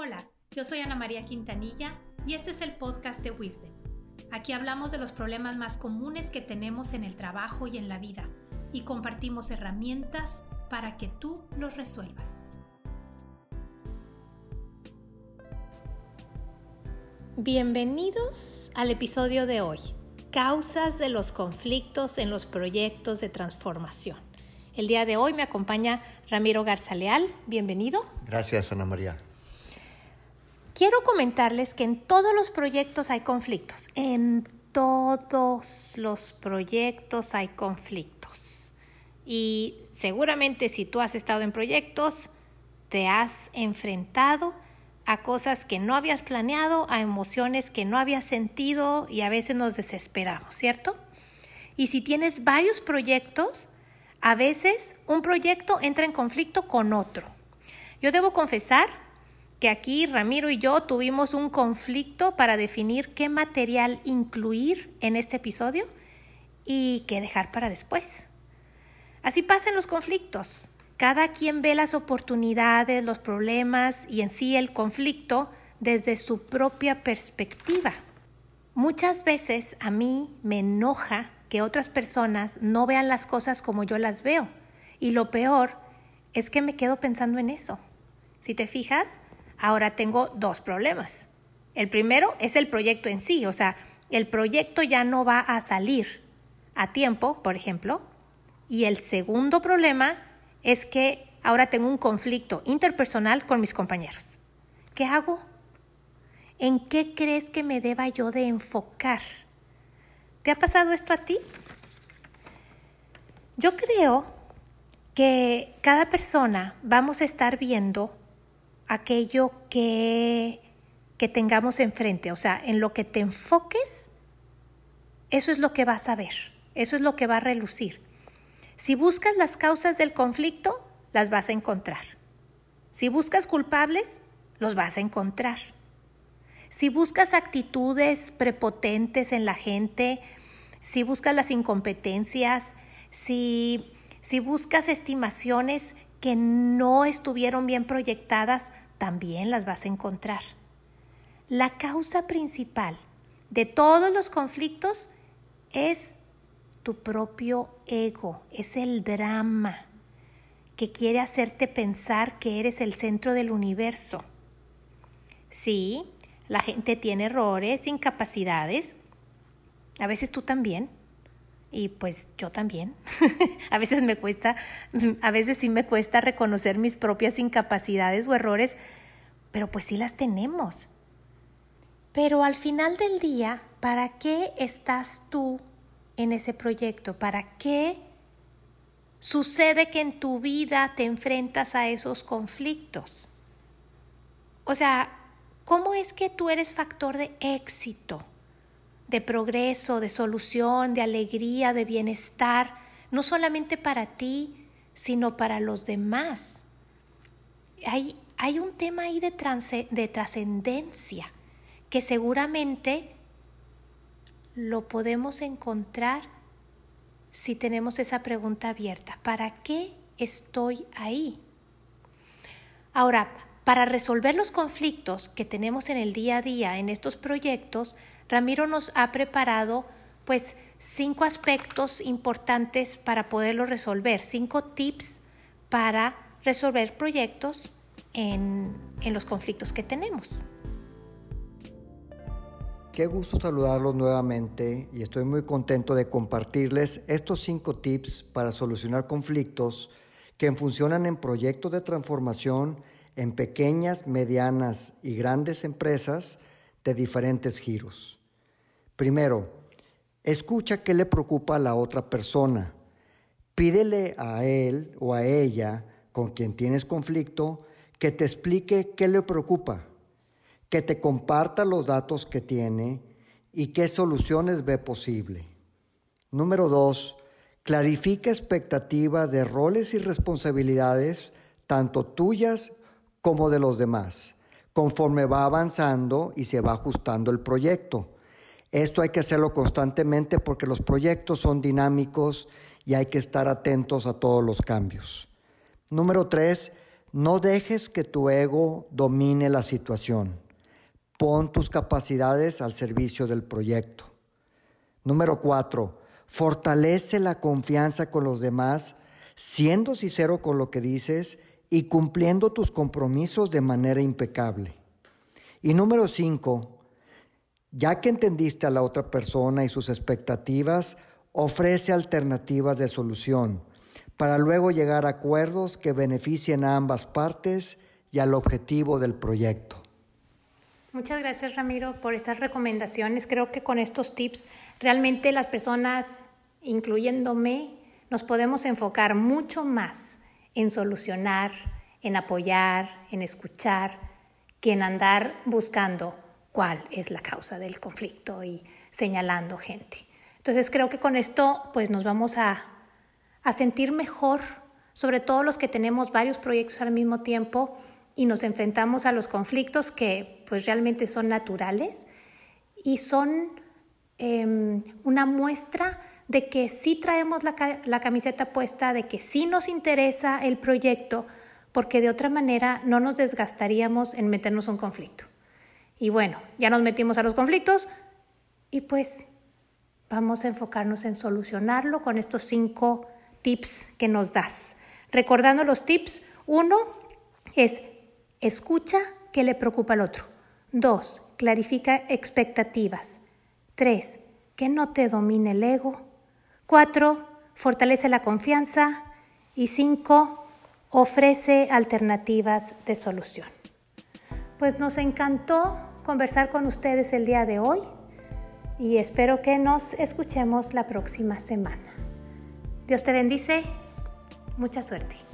Hola, yo soy Ana María Quintanilla y este es el podcast de Wisdom. Aquí hablamos de los problemas más comunes que tenemos en el trabajo y en la vida y compartimos herramientas para que tú los resuelvas. Bienvenidos al episodio de hoy, causas de los conflictos en los proyectos de transformación. El día de hoy me acompaña Ramiro Garzaleal, bienvenido. Gracias, Ana María. Quiero comentarles que en todos los proyectos hay conflictos, en todos los proyectos hay conflictos. Y seguramente si tú has estado en proyectos, te has enfrentado a cosas que no habías planeado, a emociones que no habías sentido y a veces nos desesperamos, ¿cierto? Y si tienes varios proyectos, a veces un proyecto entra en conflicto con otro. Yo debo confesar que aquí Ramiro y yo tuvimos un conflicto para definir qué material incluir en este episodio y qué dejar para después. Así pasan los conflictos. Cada quien ve las oportunidades, los problemas y en sí el conflicto desde su propia perspectiva. Muchas veces a mí me enoja que otras personas no vean las cosas como yo las veo. Y lo peor es que me quedo pensando en eso. Si te fijas, Ahora tengo dos problemas. El primero es el proyecto en sí, o sea, el proyecto ya no va a salir a tiempo, por ejemplo. Y el segundo problema es que ahora tengo un conflicto interpersonal con mis compañeros. ¿Qué hago? ¿En qué crees que me deba yo de enfocar? ¿Te ha pasado esto a ti? Yo creo que cada persona vamos a estar viendo aquello que, que tengamos enfrente, o sea, en lo que te enfoques, eso es lo que vas a ver, eso es lo que va a relucir. Si buscas las causas del conflicto, las vas a encontrar. Si buscas culpables, los vas a encontrar. Si buscas actitudes prepotentes en la gente, si buscas las incompetencias, si, si buscas estimaciones que no estuvieron bien proyectadas, también las vas a encontrar. La causa principal de todos los conflictos es tu propio ego, es el drama que quiere hacerte pensar que eres el centro del universo. Sí, la gente tiene errores, incapacidades, a veces tú también, y pues yo también. a veces me cuesta, a veces sí me cuesta reconocer mis propias incapacidades o errores, pero pues sí las tenemos. Pero al final del día, ¿para qué estás tú en ese proyecto? ¿Para qué sucede que en tu vida te enfrentas a esos conflictos? O sea, ¿cómo es que tú eres factor de éxito? De progreso, de solución, de alegría, de bienestar, no solamente para ti, sino para los demás. Hay, hay un tema ahí de, de trascendencia que seguramente lo podemos encontrar si tenemos esa pregunta abierta. ¿Para qué estoy ahí? Ahora, para resolver los conflictos que tenemos en el día a día en estos proyectos, Ramiro nos ha preparado pues cinco aspectos importantes para poderlo resolver, cinco tips para resolver proyectos en, en los conflictos que tenemos. Qué gusto saludarlos nuevamente y estoy muy contento de compartirles estos cinco tips para solucionar conflictos que funcionan en proyectos de transformación en pequeñas, medianas y grandes empresas de diferentes giros. Primero, escucha qué le preocupa a la otra persona. Pídele a él o a ella con quien tienes conflicto que te explique qué le preocupa, que te comparta los datos que tiene y qué soluciones ve posible. Número dos, clarifica expectativas de roles y responsabilidades, tanto tuyas como de los demás, conforme va avanzando y se va ajustando el proyecto. Esto hay que hacerlo constantemente porque los proyectos son dinámicos y hay que estar atentos a todos los cambios. Número tres, no dejes que tu ego domine la situación. Pon tus capacidades al servicio del proyecto. Número cuatro, fortalece la confianza con los demás, siendo sincero con lo que dices y cumpliendo tus compromisos de manera impecable. Y número cinco, ya que entendiste a la otra persona y sus expectativas, ofrece alternativas de solución para luego llegar a acuerdos que beneficien a ambas partes y al objetivo del proyecto. Muchas gracias Ramiro por estas recomendaciones. Creo que con estos tips realmente las personas, incluyéndome, nos podemos enfocar mucho más en solucionar, en apoyar, en escuchar, que en andar buscando cuál es la causa del conflicto y señalando gente. Entonces creo que con esto pues nos vamos a, a sentir mejor, sobre todo los que tenemos varios proyectos al mismo tiempo y nos enfrentamos a los conflictos que pues realmente son naturales y son em, una muestra de que sí traemos la, camiseta puesta, de que sí nos interesa el proyecto, porque de otra manera no nos desgastaríamos en meternos un conflicto. Y bueno, ya nos metimos a los conflictos y pues vamos a enfocarnos en solucionarlo con estos cinco tips que nos das. Recordando los tips, uno es Escucha qué le preocupa al otro. 2. Clarifica expectativas. 3. Que no te domine el ego. 4. Fortalece la confianza. Y 5. Ofrece alternativas de solución. Pues nos encantó conversar con ustedes el día de hoy y espero que nos escuchemos la próxima semana. Dios te bendice. Mucha suerte.